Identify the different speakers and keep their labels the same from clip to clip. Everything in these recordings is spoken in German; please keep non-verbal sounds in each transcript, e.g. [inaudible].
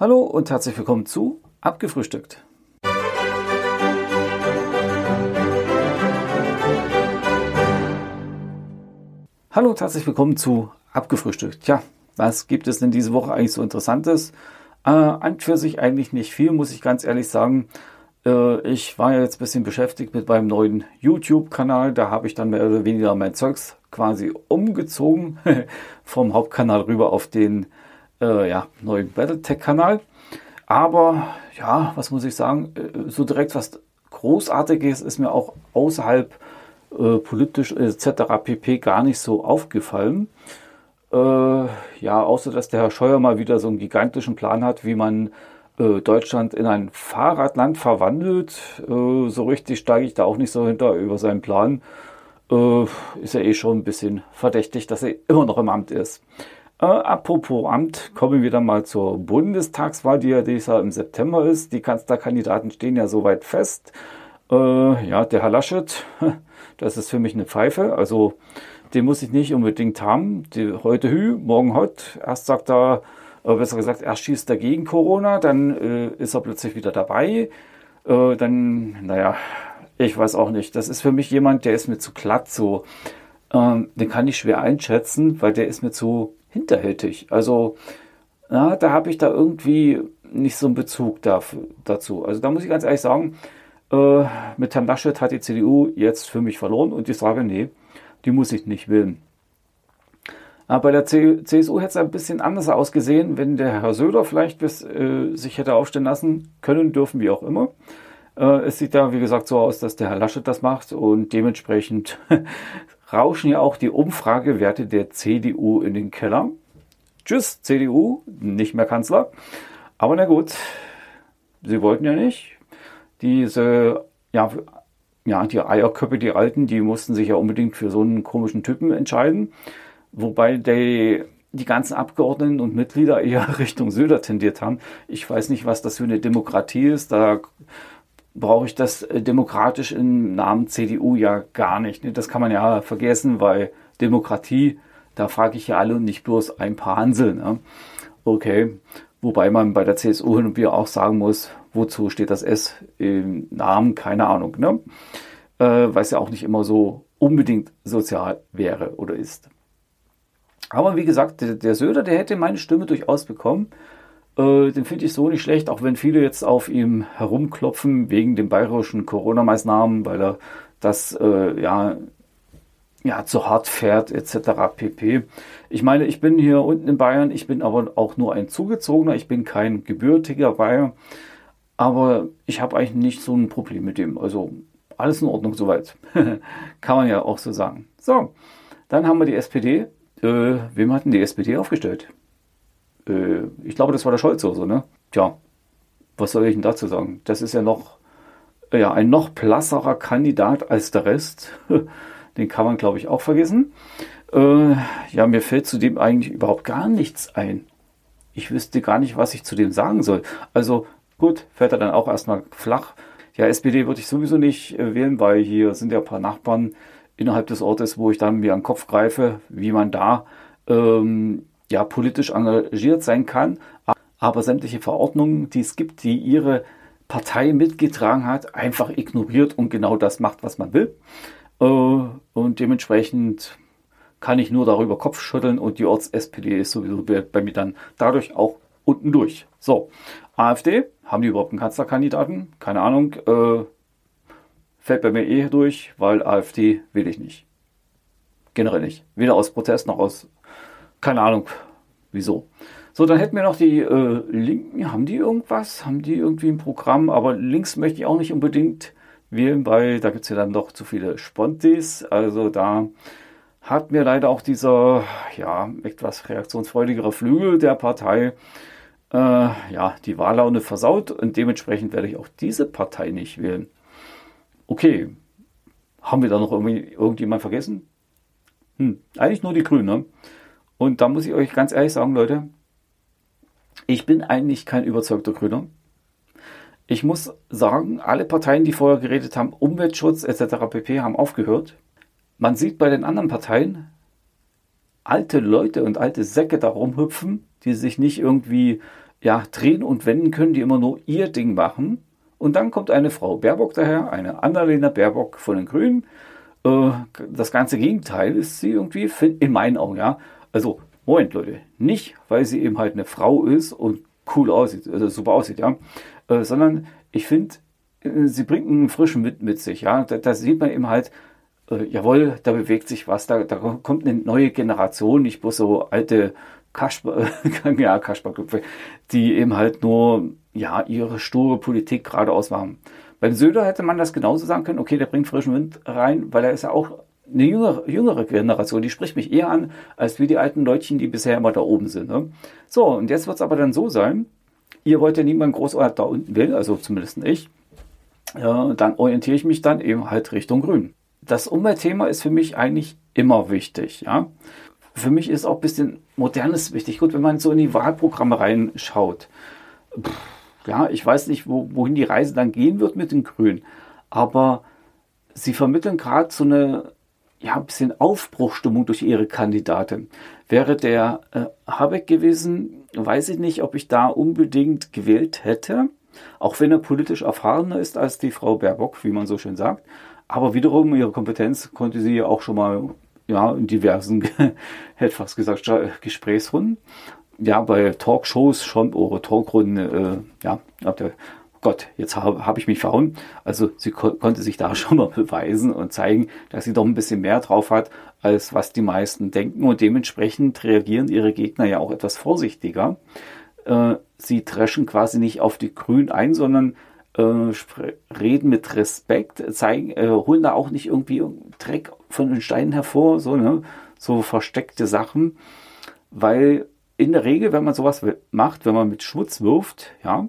Speaker 1: Hallo und herzlich willkommen zu Abgefrühstückt. Hallo und herzlich willkommen zu Abgefrühstückt. Tja, was gibt es denn diese Woche eigentlich so Interessantes? Äh, an für sich eigentlich nicht viel, muss ich ganz ehrlich sagen. Äh, ich war ja jetzt ein bisschen beschäftigt mit meinem neuen YouTube-Kanal. Da habe ich dann mehr oder weniger mein Zeugs quasi umgezogen [laughs] vom Hauptkanal rüber auf den äh, ja, neuen Battletech-Kanal. Aber ja, was muss ich sagen, äh, so direkt was Großartiges ist mir auch außerhalb äh, politisch etc. pp. gar nicht so aufgefallen. Äh, ja, außer dass der Herr Scheuer mal wieder so einen gigantischen Plan hat, wie man äh, Deutschland in ein Fahrradland verwandelt. Äh, so richtig steige ich da auch nicht so hinter über seinen Plan. Äh, ist ja eh schon ein bisschen verdächtig, dass er immer noch im Amt ist. Äh, apropos Amt, kommen wir dann mal zur Bundestagswahl, die ja dieses im September ist. Die Kanzlerkandidaten stehen ja soweit fest. Äh, ja, der Herr Laschet, [laughs] das ist für mich eine Pfeife. Also den muss ich nicht unbedingt haben. Die, heute Hü, morgen Hot. Erst sagt er, äh, besser gesagt, erst schießt er gegen Corona, dann äh, ist er plötzlich wieder dabei. Äh, dann, naja, ich weiß auch nicht. Das ist für mich jemand, der ist mir zu glatt so. Ähm, den kann ich schwer einschätzen, weil der ist mir zu hinterhältig. Also, na, da habe ich da irgendwie nicht so einen Bezug dafür, dazu. Also da muss ich ganz ehrlich sagen, äh, mit Herrn Laschet hat die CDU jetzt für mich verloren und ich sage, nee, die muss ich nicht wählen. Aber bei der CSU hätte es ein bisschen anders ausgesehen, wenn der Herr Söder vielleicht bis, äh, sich hätte aufstellen lassen können, dürfen, wie auch immer. Äh, es sieht ja, wie gesagt, so aus, dass der Herr Laschet das macht und dementsprechend [laughs] rauschen ja auch die Umfragewerte der CDU in den Keller. Tschüss, CDU, nicht mehr Kanzler. Aber na gut, sie wollten ja nicht. Diese, ja, ja, die Eierköpfe, die Alten, die mussten sich ja unbedingt für so einen komischen Typen entscheiden. Wobei die, die ganzen Abgeordneten und Mitglieder eher [laughs] Richtung Söder tendiert haben. Ich weiß nicht, was das für eine Demokratie ist. Da brauche ich das äh, demokratisch im Namen CDU ja gar nicht. Ne? Das kann man ja vergessen, weil Demokratie, da frage ich ja alle und nicht bloß ein paar Hansel. Ne? Okay, wobei man bei der CSU hin und wieder auch sagen muss, wozu steht das S im Namen, keine Ahnung. Ne? Äh, weil es ja auch nicht immer so unbedingt sozial wäre oder ist. Aber wie gesagt, der, der Söder, der hätte meine Stimme durchaus bekommen. Äh, den finde ich so nicht schlecht, auch wenn viele jetzt auf ihm herumklopfen wegen den bayerischen Corona-Maßnahmen, weil er das äh, ja, ja zu hart fährt etc. pp. Ich meine, ich bin hier unten in Bayern, ich bin aber auch nur ein Zugezogener, ich bin kein gebürtiger Bayer, aber ich habe eigentlich nicht so ein Problem mit dem. Also alles in Ordnung soweit. [laughs] Kann man ja auch so sagen. So, dann haben wir die SPD. Äh, wem hatten die SPD aufgestellt? Äh, ich glaube, das war der Scholz oder so, ne? Tja, was soll ich denn dazu sagen? Das ist ja noch ja, ein noch blasserer Kandidat als der Rest. [laughs] Den kann man, glaube ich, auch vergessen. Äh, ja, mir fällt zu dem eigentlich überhaupt gar nichts ein. Ich wüsste gar nicht, was ich zu dem sagen soll. Also gut, fällt er dann auch erstmal flach. Ja, SPD würde ich sowieso nicht äh, wählen, weil hier sind ja ein paar Nachbarn innerhalb des Ortes, wo ich dann mir an den Kopf greife, wie man da ähm, ja politisch engagiert sein kann, aber sämtliche Verordnungen, die es gibt, die ihre Partei mitgetragen hat, einfach ignoriert und genau das macht, was man will. Äh, und dementsprechend kann ich nur darüber Kopf schütteln und die Orts-SPD ist sowieso bei mir dann dadurch auch unten durch. So, AfD, haben die überhaupt einen Kanzlerkandidaten? Keine Ahnung. Äh, fällt bei mir eh durch, weil AfD will ich nicht. Generell nicht. Weder aus Protest noch aus keine Ahnung, wieso. So, dann hätten wir noch die äh, Linken. Haben die irgendwas? Haben die irgendwie ein Programm? Aber links möchte ich auch nicht unbedingt wählen, weil da gibt es ja dann doch zu viele Spontis. Also da hat mir leider auch dieser, ja, etwas reaktionsfreudigere Flügel der Partei, äh, ja, die Wahllaune versaut und dementsprechend werde ich auch diese Partei nicht wählen. Okay, haben wir da noch irgendwie irgendjemand vergessen? Hm, eigentlich nur die Grünen, ne? Und da muss ich euch ganz ehrlich sagen, Leute, ich bin eigentlich kein überzeugter Grüner. Ich muss sagen, alle Parteien, die vorher geredet haben, Umweltschutz etc. pp, haben aufgehört. Man sieht bei den anderen Parteien alte Leute und alte Säcke da rumhüpfen, die sich nicht irgendwie ja, drehen und wenden können, die immer nur ihr Ding machen. Und dann kommt eine Frau Baerbock daher, eine Annalena Baerbock von den Grünen. Äh, das ganze Gegenteil ist sie irgendwie, in meinen Augen, ja. Also, Moment, Leute, nicht, weil sie eben halt eine Frau ist und cool aussieht, also super aussieht, ja, äh, sondern ich finde, äh, sie bringt einen frischen Wind mit sich, ja. Da, da sieht man eben halt, äh, jawohl, da bewegt sich was, da, da kommt eine neue Generation, nicht bloß so alte Kasper, [laughs] ja, Kasperköpfe, die eben halt nur, ja, ihre sture Politik geradeaus machen. Beim Söder hätte man das genauso sagen können, okay, der bringt frischen Wind rein, weil er ist ja auch eine jüngere, jüngere Generation, die spricht mich eher an, als wie die alten Leutchen, die bisher immer da oben sind. Ne? So, und jetzt wird es aber dann so sein, ihr wollt ja niemand großartig da unten will, also zumindest ich, ja, dann orientiere ich mich dann eben halt Richtung Grün. Das Umweltthema ist für mich eigentlich immer wichtig, ja. Für mich ist auch ein bisschen Modernes wichtig. Gut, wenn man so in die Wahlprogramme reinschaut, pff, ja, ich weiß nicht, wo, wohin die Reise dann gehen wird mit den Grünen, aber sie vermitteln gerade so eine ja, ein bisschen Aufbruchstimmung durch ihre Kandidatin. Wäre der äh, Habeck gewesen, weiß ich nicht, ob ich da unbedingt gewählt hätte, auch wenn er politisch erfahrener ist als die Frau Baerbock, wie man so schön sagt. Aber wiederum ihre Kompetenz konnte sie ja auch schon mal ja, in diversen, [laughs] hätte fast gesagt, Gesprächsrunden. Ja, bei Talkshows schon, oder Talkrunden, äh, ja, ab der Gott, jetzt habe hab ich mich verhauen. Also sie ko konnte sich da [laughs] schon mal beweisen und zeigen, dass sie doch ein bisschen mehr drauf hat, als was die meisten denken. Und dementsprechend reagieren ihre Gegner ja auch etwas vorsichtiger. Äh, sie dreschen quasi nicht auf die Grünen ein, sondern äh, reden mit Respekt, zeigen, äh, holen da auch nicht irgendwie Dreck von den Steinen hervor, so, ne? so versteckte Sachen. Weil in der Regel, wenn man sowas macht, wenn man mit Schmutz wirft, ja,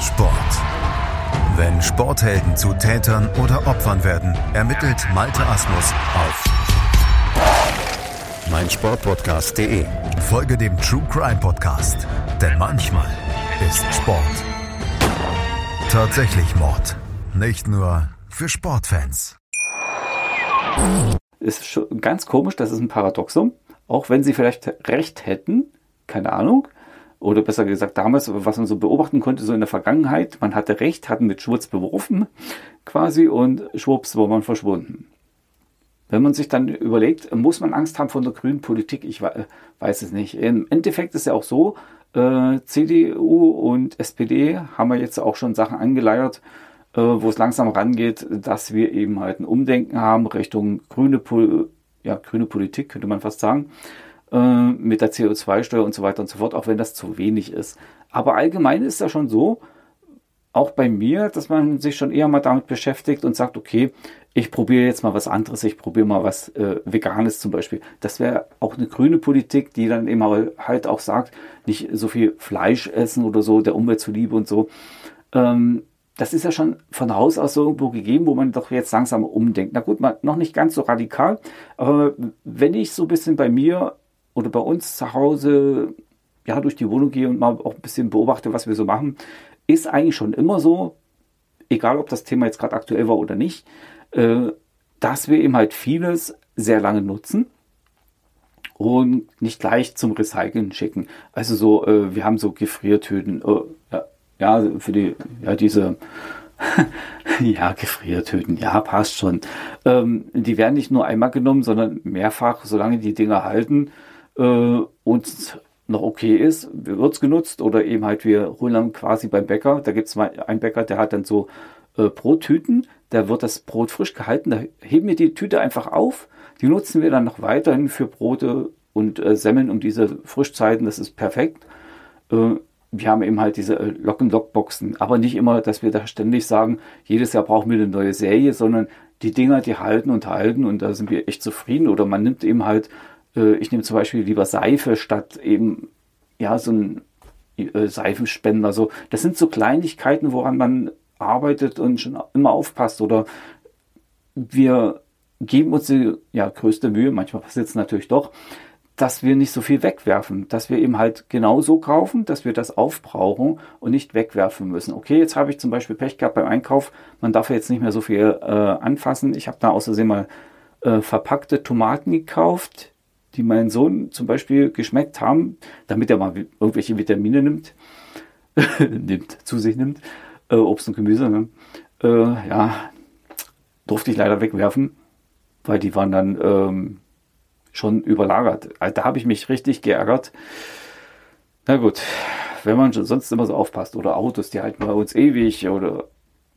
Speaker 2: Sport. Wenn Sporthelden zu Tätern oder Opfern werden, ermittelt Malte Asmus auf meinsportpodcast.de. Folge dem True Crime Podcast, denn manchmal ist Sport tatsächlich Mord. Nicht nur für Sportfans.
Speaker 1: Ist schon ganz komisch, das ist ein Paradoxum. Auch wenn sie vielleicht recht hätten, keine Ahnung, oder besser gesagt damals, was man so beobachten konnte, so in der Vergangenheit, man hatte recht, hatten mit Schwurz beworfen quasi und schwupps war man verschwunden. Wenn man sich dann überlegt, muss man Angst haben vor der grünen Politik? Ich weiß es nicht. Im Endeffekt ist ja auch so, äh, CDU und SPD haben wir jetzt auch schon Sachen angeleiert, äh, wo es langsam rangeht, dass wir eben halt ein Umdenken haben Richtung grüne, Pol ja, grüne Politik, könnte man fast sagen. Äh, mit der CO2-Steuer und so weiter und so fort, auch wenn das zu wenig ist. Aber allgemein ist das schon so, auch bei mir, dass man sich schon eher mal damit beschäftigt und sagt, okay, ich probiere jetzt mal was anderes, ich probiere mal was äh, Veganes zum Beispiel. Das wäre auch eine grüne Politik, die dann eben halt auch sagt, nicht so viel Fleisch essen oder so, der Umwelt zuliebe und so. Ähm, das ist ja schon von Haus aus so irgendwo gegeben, wo man doch jetzt langsam umdenkt. Na gut, mal, noch nicht ganz so radikal, aber wenn ich so ein bisschen bei mir oder bei uns zu Hause ja durch die Wohnung gehe und mal auch ein bisschen beobachte, was wir so machen, ist eigentlich schon immer so, egal ob das Thema jetzt gerade aktuell war oder nicht, äh, dass wir eben halt vieles sehr lange nutzen und nicht gleich zum Recyceln schicken. Also so, äh, wir haben so Gefriertüten, äh, ja, für die, ja, diese, [laughs] ja, Gefriertüten, ja, passt schon. Ähm, die werden nicht nur einmal genommen, sondern mehrfach, solange die Dinger halten äh, uns noch okay ist, wird es genutzt oder eben halt wir holen quasi beim Bäcker, da gibt es mal einen Bäcker, der hat dann so äh, Brottüten, da wird das Brot frisch gehalten, da heben wir die Tüte einfach auf, die nutzen wir dann noch weiterhin für Brote und äh, Semmeln um diese Frischzeiten, das ist perfekt. Äh, wir haben eben halt diese äh, Lock-and-Lock-Boxen, aber nicht immer, dass wir da ständig sagen, jedes Jahr brauchen wir eine neue Serie, sondern die Dinger, die halten und halten. Und da sind wir echt zufrieden. Oder man nimmt eben halt ich nehme zum Beispiel lieber Seife statt eben ja so ein äh, Seifenspender. Also das sind so Kleinigkeiten, woran man arbeitet und schon immer aufpasst. Oder wir geben uns die ja, größte Mühe, manchmal passiert es natürlich doch, dass wir nicht so viel wegwerfen, dass wir eben halt genauso kaufen, dass wir das aufbrauchen und nicht wegwerfen müssen. Okay, jetzt habe ich zum Beispiel Pech gehabt beim Einkauf, man darf jetzt nicht mehr so viel äh, anfassen. Ich habe da außerdem mal äh, verpackte Tomaten gekauft, die mein Sohn zum Beispiel geschmeckt haben, damit er mal irgendwelche Vitamine nimmt, [laughs] nimmt zu sich nimmt, äh, Obst und Gemüse. Ne? Äh, ja, durfte ich leider wegwerfen, weil die waren dann ähm, schon überlagert. Also da habe ich mich richtig geärgert. Na gut, wenn man sonst immer so aufpasst oder Autos, die halten bei uns ewig oder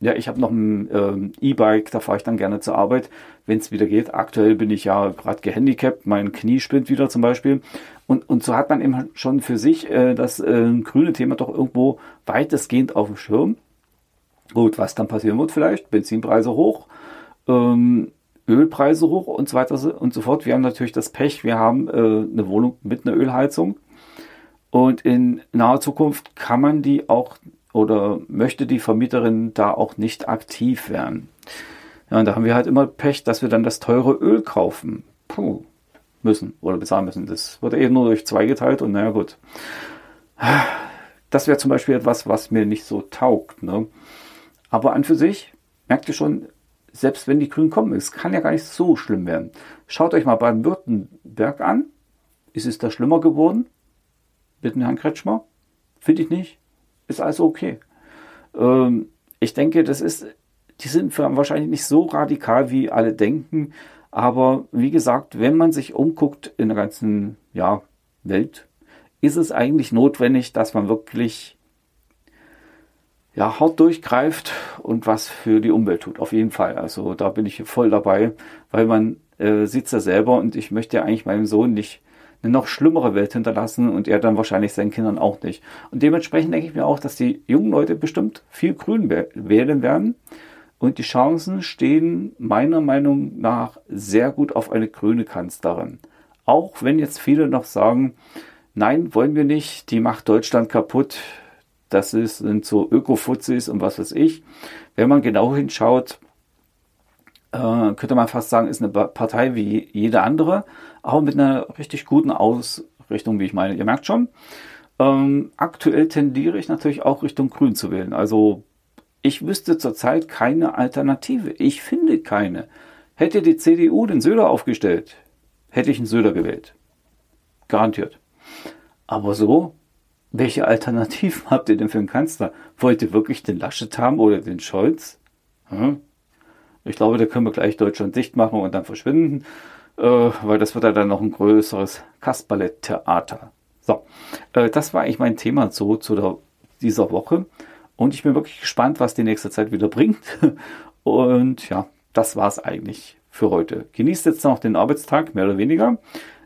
Speaker 1: ja, ich habe noch ein ähm, E-Bike, da fahre ich dann gerne zur Arbeit, wenn es wieder geht. Aktuell bin ich ja gerade gehandicapt, mein Knie spinnt wieder zum Beispiel. Und, und so hat man eben schon für sich äh, das äh, grüne Thema doch irgendwo weitestgehend auf dem Schirm. Gut, was dann passieren wird vielleicht? Benzinpreise hoch, ähm, Ölpreise hoch und so weiter und so fort. Wir haben natürlich das Pech, wir haben äh, eine Wohnung mit einer Ölheizung. Und in naher Zukunft kann man die auch oder möchte die Vermieterin da auch nicht aktiv werden. Ja, und da haben wir halt immer Pech, dass wir dann das teure Öl kaufen. Puh, müssen oder bezahlen müssen. Das wird eben nur durch zwei geteilt und naja gut. Das wäre zum Beispiel etwas, was mir nicht so taugt. Ne? Aber an für sich merkt ihr schon, selbst wenn die Grünen kommen, es kann ja gar nicht so schlimm werden. Schaut euch mal Baden-Württemberg an. Ist es da schlimmer geworden? Mit dem Herrn Kretschmer? Finde ich nicht. Ist also okay. Ähm, ich denke, das ist, die sind wahrscheinlich nicht so radikal, wie alle denken. Aber wie gesagt, wenn man sich umguckt in der ganzen ja, Welt, ist es eigentlich notwendig, dass man wirklich ja, hart durchgreift und was für die Umwelt tut. Auf jeden Fall. Also da bin ich voll dabei, weil man äh, sieht ja selber und ich möchte ja eigentlich meinem Sohn nicht eine noch schlimmere Welt hinterlassen und er dann wahrscheinlich seinen Kindern auch nicht. Und dementsprechend denke ich mir auch, dass die jungen Leute bestimmt viel Grün wählen werden. Und die Chancen stehen meiner Meinung nach sehr gut auf eine grüne Kanzlerin. Auch wenn jetzt viele noch sagen, nein, wollen wir nicht, die macht Deutschland kaputt, das ist, sind so Öko-Fuzis und was weiß ich. Wenn man genau hinschaut, äh, könnte man fast sagen, ist eine Partei wie jede andere, aber mit einer richtig guten Ausrichtung, wie ich meine. Ihr merkt schon, ähm, aktuell tendiere ich natürlich auch Richtung Grün zu wählen. Also ich wüsste zurzeit keine Alternative. Ich finde keine. Hätte die CDU den Söder aufgestellt, hätte ich einen Söder gewählt. Garantiert. Aber so welche Alternativen [laughs] habt ihr denn für einen Kanzler? Wollt ihr wirklich den Laschet haben oder den Scholz? Hm? Ich glaube, da können wir gleich Deutschland dicht machen und dann verschwinden, äh, weil das wird ja dann noch ein größeres Kasperlet-Theater. So, äh, das war eigentlich mein Thema so zu der, dieser Woche. Und ich bin wirklich gespannt, was die nächste Zeit wieder bringt. [laughs] Und ja, das war es eigentlich für heute. Genießt jetzt noch den Arbeitstag, mehr oder weniger.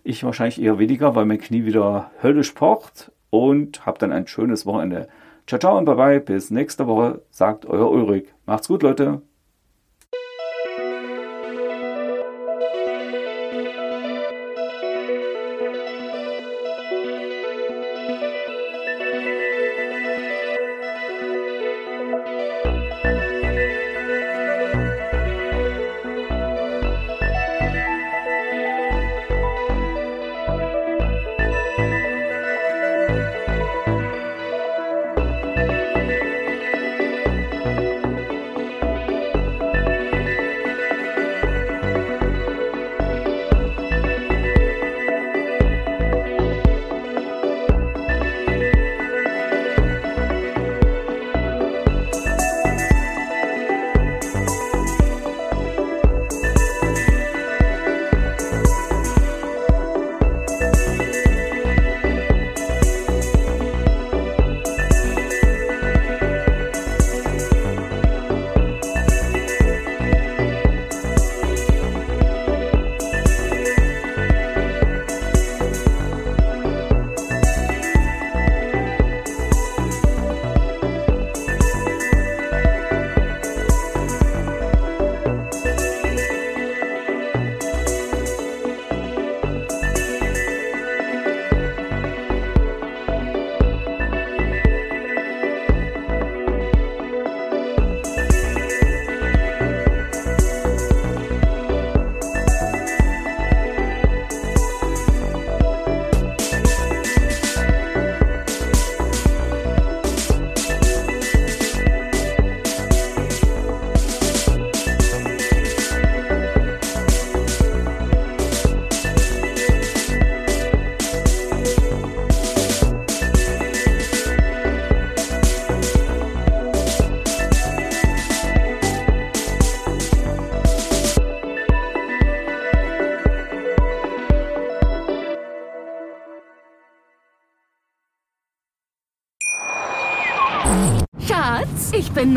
Speaker 1: Ich wahrscheinlich eher weniger, weil mein Knie wieder höllisch pocht und habt dann ein schönes Wochenende. Ciao, ciao und bye bye. Bis nächste Woche, sagt euer Ulrich. Macht's gut, Leute.